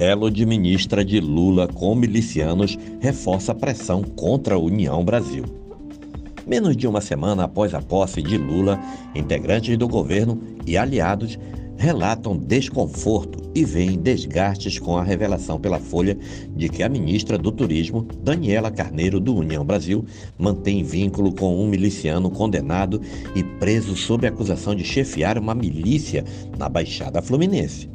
Elo de ministra de Lula com milicianos reforça pressão contra a União Brasil. Menos de uma semana após a posse de Lula, integrantes do governo e aliados relatam desconforto e veem desgastes com a revelação pela Folha de que a ministra do Turismo, Daniela Carneiro, do União Brasil, mantém vínculo com um miliciano condenado e preso sob acusação de chefiar uma milícia na Baixada Fluminense.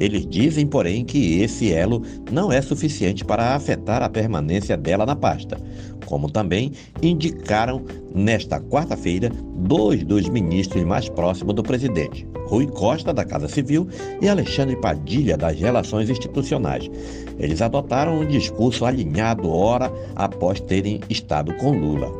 Eles dizem, porém, que esse elo não é suficiente para afetar a permanência dela na pasta, como também indicaram nesta quarta-feira dois dos ministros mais próximos do presidente, Rui Costa, da Casa Civil, e Alexandre Padilha, das Relações Institucionais. Eles adotaram um discurso alinhado hora após terem estado com Lula.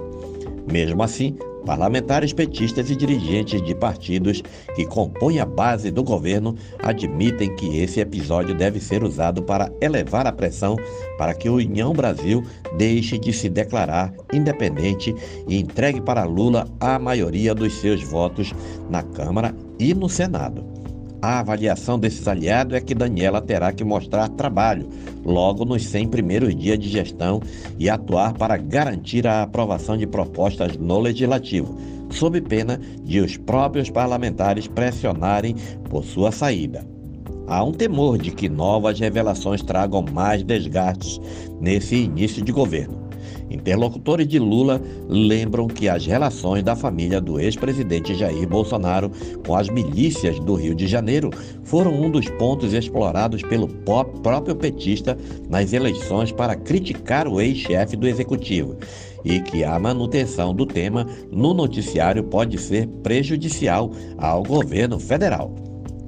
Mesmo assim, Parlamentares petistas e dirigentes de partidos que compõem a base do governo admitem que esse episódio deve ser usado para elevar a pressão para que o União Brasil deixe de se declarar independente e entregue para Lula a maioria dos seus votos na Câmara e no Senado. A avaliação desses aliados é que Daniela terá que mostrar trabalho logo nos 100 primeiros dias de gestão e atuar para garantir a aprovação de propostas no legislativo, sob pena de os próprios parlamentares pressionarem por sua saída. Há um temor de que novas revelações tragam mais desgastes nesse início de governo. Interlocutores de Lula lembram que as relações da família do ex-presidente Jair Bolsonaro com as milícias do Rio de Janeiro foram um dos pontos explorados pelo próprio petista nas eleições para criticar o ex-chefe do executivo e que a manutenção do tema no noticiário pode ser prejudicial ao governo federal.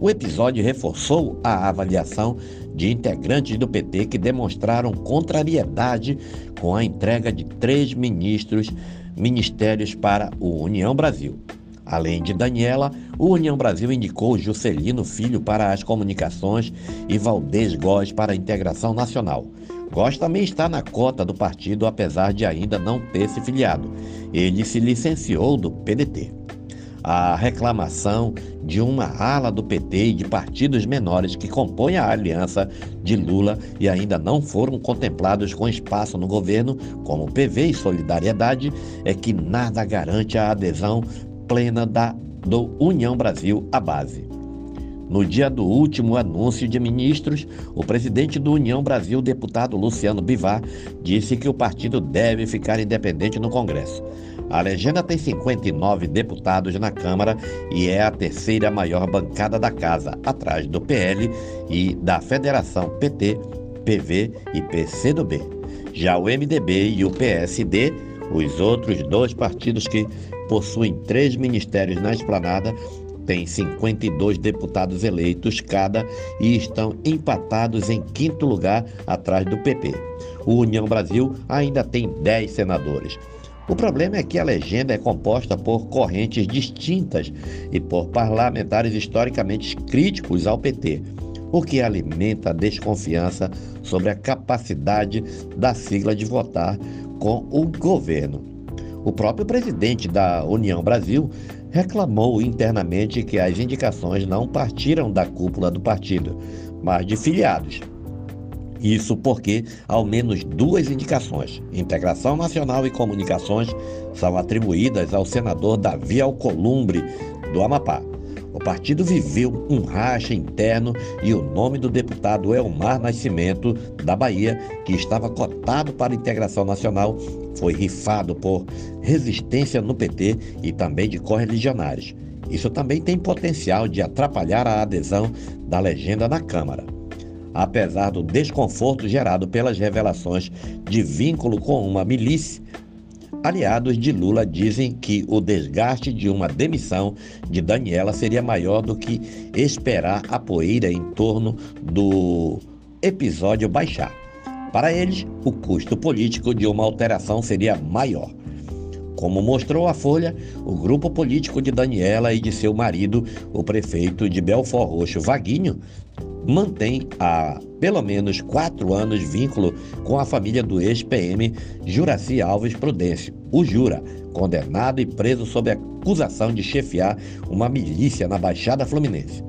O episódio reforçou a avaliação de integrantes do PT que demonstraram contrariedade com a entrega de três ministros ministérios para o União Brasil. Além de Daniela, o União Brasil indicou Juscelino Filho para as comunicações e Valdez Góes para a integração nacional. Góes também está na cota do partido, apesar de ainda não ter se filiado. Ele se licenciou do PDT a reclamação de uma ala do PT e de partidos menores que compõem a aliança de Lula e ainda não foram contemplados com espaço no governo, como PV e Solidariedade, é que nada garante a adesão plena da do União Brasil à base. No dia do último anúncio de ministros, o presidente do União Brasil, deputado Luciano Bivar, disse que o partido deve ficar independente no Congresso. A legenda tem 59 deputados na Câmara e é a terceira maior bancada da casa, atrás do PL e da Federação PT, PV e PCdoB. Já o MDB e o PSD, os outros dois partidos que possuem três ministérios na esplanada, têm 52 deputados eleitos cada e estão empatados em quinto lugar atrás do PP. O União Brasil ainda tem 10 senadores. O problema é que a legenda é composta por correntes distintas e por parlamentares historicamente críticos ao PT, o que alimenta a desconfiança sobre a capacidade da sigla de votar com o governo. O próprio presidente da União Brasil reclamou internamente que as indicações não partiram da cúpula do partido, mas de filiados. Isso porque ao menos duas indicações, Integração Nacional e Comunicações, são atribuídas ao senador Davi Alcolumbre, do Amapá. O partido viveu um racha interno e o nome do deputado Elmar Nascimento, da Bahia, que estava cotado para a integração nacional, foi rifado por resistência no PT e também de correligionários. Isso também tem potencial de atrapalhar a adesão da legenda na Câmara apesar do desconforto gerado pelas revelações de vínculo com uma milícia. Aliados de Lula dizem que o desgaste de uma demissão de Daniela seria maior do que esperar a poeira em torno do episódio baixar. Para eles, o custo político de uma alteração seria maior. Como mostrou a Folha, o grupo político de Daniela e de seu marido, o prefeito de Belfort Roxo, Vaguinho, mantém há pelo menos quatro anos vínculo com a família do ex-PM Juraci Alves Prudêncio, o Jura, condenado e preso sob acusação de chefiar uma milícia na Baixada Fluminense.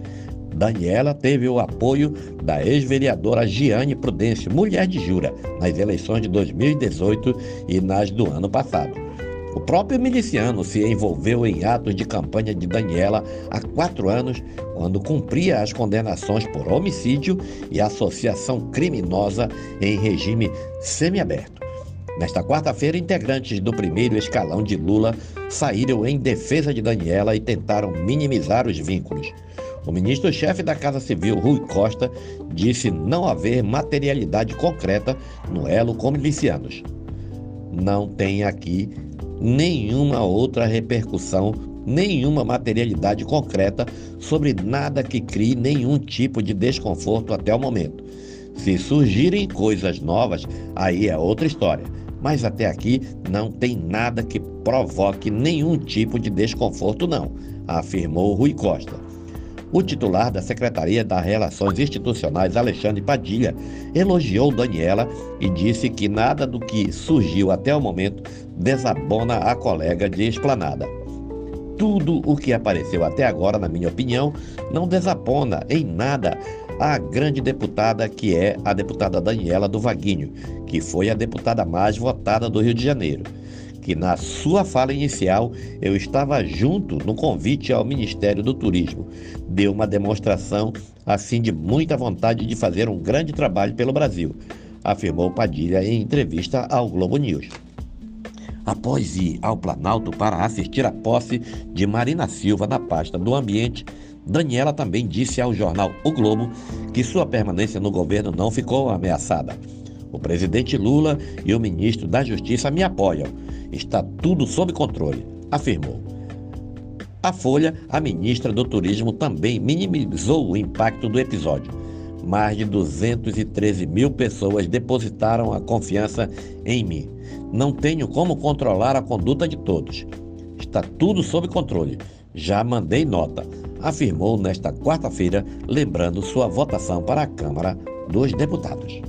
Daniela teve o apoio da ex-vereadora Giane Prudêncio, mulher de Jura, nas eleições de 2018 e nas do ano passado. O próprio miliciano se envolveu em atos de campanha de Daniela há quatro anos, quando cumpria as condenações por homicídio e associação criminosa em regime semiaberto. Nesta quarta-feira, integrantes do primeiro escalão de Lula saíram em defesa de Daniela e tentaram minimizar os vínculos. O ministro-chefe da Casa Civil, Rui Costa, disse não haver materialidade concreta no elo com milicianos. Não tem aqui nenhuma outra repercussão, nenhuma materialidade concreta sobre nada que crie nenhum tipo de desconforto até o momento. Se surgirem coisas novas, aí é outra história. Mas até aqui não tem nada que provoque nenhum tipo de desconforto, não, afirmou Rui Costa. O titular da Secretaria das Relações Institucionais, Alexandre Padilha, elogiou Daniela e disse que nada do que surgiu até o momento desabona a colega de esplanada. Tudo o que apareceu até agora, na minha opinião, não desabona em nada a grande deputada que é a deputada Daniela do Vaguinho, que foi a deputada mais votada do Rio de Janeiro que na sua fala inicial eu estava junto no convite ao Ministério do Turismo. Deu uma demonstração assim de muita vontade de fazer um grande trabalho pelo Brasil, afirmou Padilha em entrevista ao Globo News. Após ir ao Planalto para assistir à posse de Marina Silva na pasta do Ambiente, Daniela também disse ao jornal O Globo que sua permanência no governo não ficou ameaçada. O presidente Lula e o ministro da Justiça me apoiam Está tudo sob controle, afirmou. A Folha, a ministra do Turismo, também minimizou o impacto do episódio. Mais de 213 mil pessoas depositaram a confiança em mim. Não tenho como controlar a conduta de todos. Está tudo sob controle. Já mandei nota, afirmou nesta quarta-feira, lembrando sua votação para a Câmara dos Deputados.